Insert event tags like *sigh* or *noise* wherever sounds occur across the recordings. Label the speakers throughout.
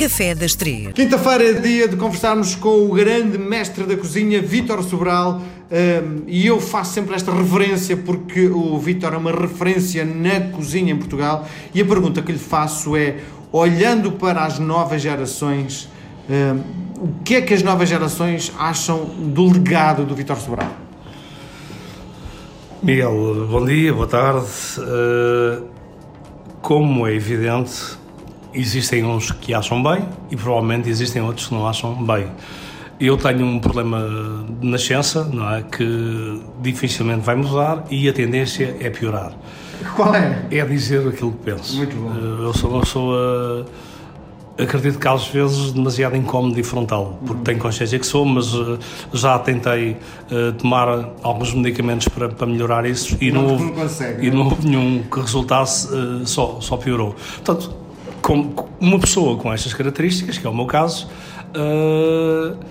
Speaker 1: Café das Três.
Speaker 2: Quinta-feira é dia de conversarmos com o grande mestre da cozinha, Vítor Sobral, um, e eu faço sempre esta reverência porque o Vítor é uma referência na cozinha em Portugal. E a pergunta que lhe faço é: olhando para as novas gerações, um, o que é que as novas gerações acham do legado do Vítor Sobral?
Speaker 3: Miguel, bom dia, boa tarde. Uh, como é evidente, existem uns que acham bem e provavelmente existem outros que não acham bem. Eu tenho um problema de nascença, não é? Que dificilmente vai mudar e a tendência é piorar.
Speaker 2: Qual é?
Speaker 3: É dizer aquilo que penso.
Speaker 2: Muito bom.
Speaker 3: Uh, eu sou uma pessoa acredito que às vezes demasiado incómodo e frontal, porque uhum. tenho consciência que sou, mas uh, já tentei uh, tomar alguns medicamentos para, para melhorar isso e não,
Speaker 2: não, *laughs*
Speaker 3: houve,
Speaker 2: consegue,
Speaker 3: e
Speaker 2: não?
Speaker 3: não houve nenhum que resultasse, uh, só, só piorou. Portanto, com uma pessoa com estas características, que é o meu caso,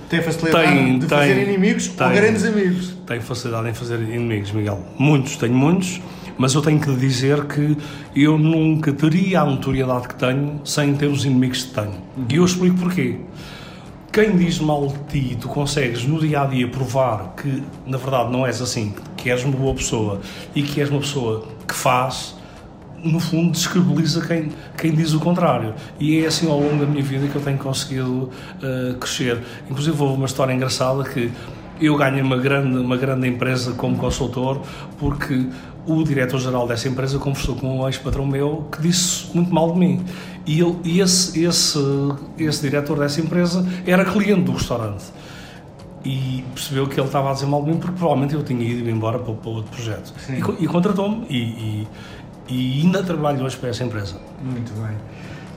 Speaker 2: tem facilidade tem, de tem, fazer inimigos tem, ou grandes amigos.
Speaker 3: Tenho facilidade em fazer inimigos, Miguel. Muitos, tenho muitos mas eu tenho que dizer que eu nunca teria a notoriedade que tenho sem ter os inimigos que tenho. E eu explico porquê. Quem diz mal de ti, tu consegues no dia a dia provar que na verdade não és assim, que és uma boa pessoa e que és uma pessoa que faz, no fundo descredibiliza quem, quem diz o contrário. E é assim ao longo da minha vida que eu tenho conseguido uh, crescer. Inclusive houve uma história engraçada que eu ganhei uma grande, uma grande empresa como consultor porque o diretor-geral dessa empresa conversou com um ex-patrão meu que disse muito mal de mim. E, ele, e esse, esse, esse diretor dessa empresa era cliente do restaurante. E percebeu que ele estava a dizer mal de mim porque provavelmente eu tinha ido embora para, para outro projeto. E, e contratou-me e, e, e ainda trabalho hoje para essa empresa.
Speaker 2: Muito bem.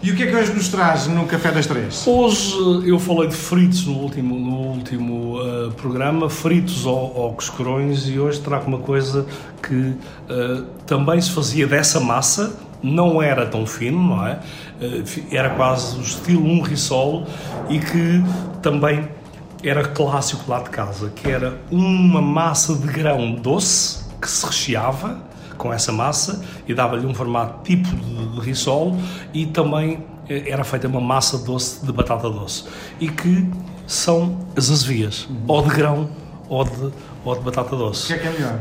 Speaker 2: E o que é que hoje nos traz no Café das Três?
Speaker 3: Hoje eu falei de fritos no último, no último uh, programa, fritos ou, ou coscorões, e hoje trago uma coisa que uh, também se fazia dessa massa, não era tão fino, não é? Uh, era quase o estilo um risol e que também era clássico lá de casa, que era uma massa de grão doce que se recheava com essa massa e dava-lhe um formato tipo de, risol e também eh, era feita uma massa doce de batata doce e que são as azevias, uhum. ou de grão ou de, ou de batata doce.
Speaker 2: O que é que é melhor?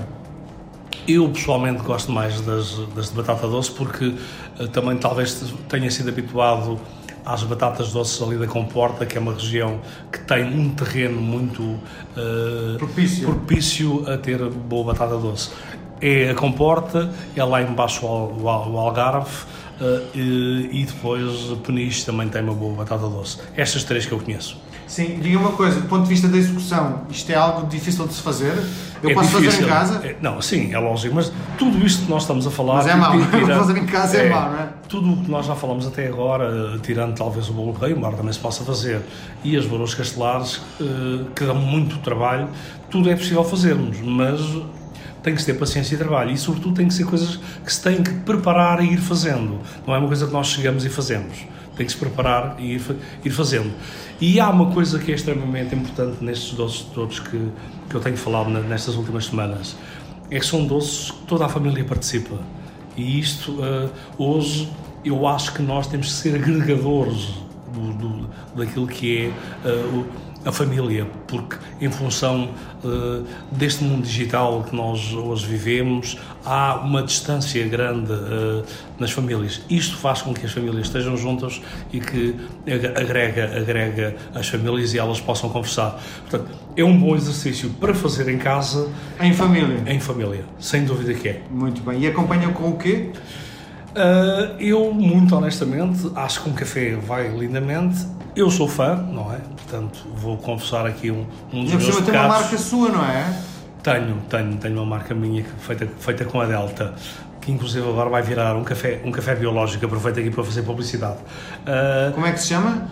Speaker 3: Eu pessoalmente gosto mais das, das de batata doce porque uh, também talvez tenha sido habituado às batatas doces ali da Comporta, que é uma região que tem um terreno muito uh,
Speaker 2: propício.
Speaker 3: propício a ter boa batata doce é a Comporta, é lá embaixo o, o, Algarve uh, e, depois Peniche também tem uma boa batata doce. Estas três que eu conheço.
Speaker 2: Sim, diga uma coisa, do ponto de vista da execução, isto é algo difícil de se fazer? Eu
Speaker 3: é
Speaker 2: posso
Speaker 3: difícil.
Speaker 2: fazer em casa?
Speaker 3: É, não, sim, é lógico, mas tudo isto que nós estamos a falar...
Speaker 2: Mas é mau, *laughs* tira, fazer em casa é, é mau, não é?
Speaker 3: Tudo o que nós já falamos até agora, tirando talvez o bolo rei, embora também se possa fazer, e as bolos castelares, uh, que dão muito trabalho, tudo é possível fazermos, mas tem que ter paciência e trabalho e, sobretudo, tem que ser coisas que se tem que preparar e ir fazendo. Não é uma coisa que nós chegamos e fazemos. Tem que se preparar e ir, ir fazendo. E há uma coisa que é extremamente importante nestes doces todos que, que eu tenho falado nestas últimas semanas: é que são doces que toda a família participa. E isto, uh, hoje, eu acho que nós temos que ser agregadores do, do, daquilo que é uh, a família, porque em função uh, deste mundo digital que nós hoje vivemos, há uma distância grande uh, nas famílias. Isto faz com que as famílias estejam juntas e que agrega, agrega as famílias e elas possam conversar. Portanto, é um bom exercício para fazer em casa.
Speaker 2: Em família?
Speaker 3: Em família, sem dúvida que é.
Speaker 2: Muito bem. E acompanha com o quê?
Speaker 3: Uh, eu, muito honestamente, acho que um café vai lindamente. Eu sou fã, não é? Portanto, vou confessar aqui um, um dos e meus pecados.
Speaker 2: tem uma marca sua, não é?
Speaker 3: Tenho, tenho, tenho uma marca minha feita, feita com a Delta, que inclusive agora vai virar um café, um café biológico. Aproveito aqui para fazer publicidade.
Speaker 2: Uh, Como é que se chama?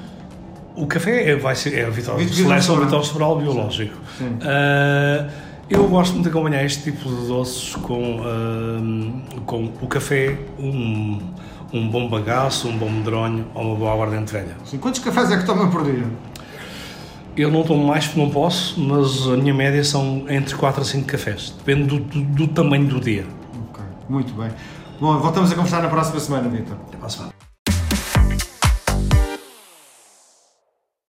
Speaker 3: O café é, vai ser, é a Vitor, Seleção Vitor Sobral Biológico. Sim. Sim. Uh, eu gosto muito de acompanhar este tipo de doces com, uh, com o café, um, um bom bagaço, um bom medronho ou uma boa aguardente velha.
Speaker 2: Sim. Quantos cafés é que toma por dia?
Speaker 3: Eu não tomo mais porque não posso, mas a minha média são entre 4 a 5 cafés. Depende do, do, do tamanho do dia.
Speaker 2: Ok, muito bem. Bom, voltamos a conversar na próxima semana, Vitor.
Speaker 3: Até para a semana.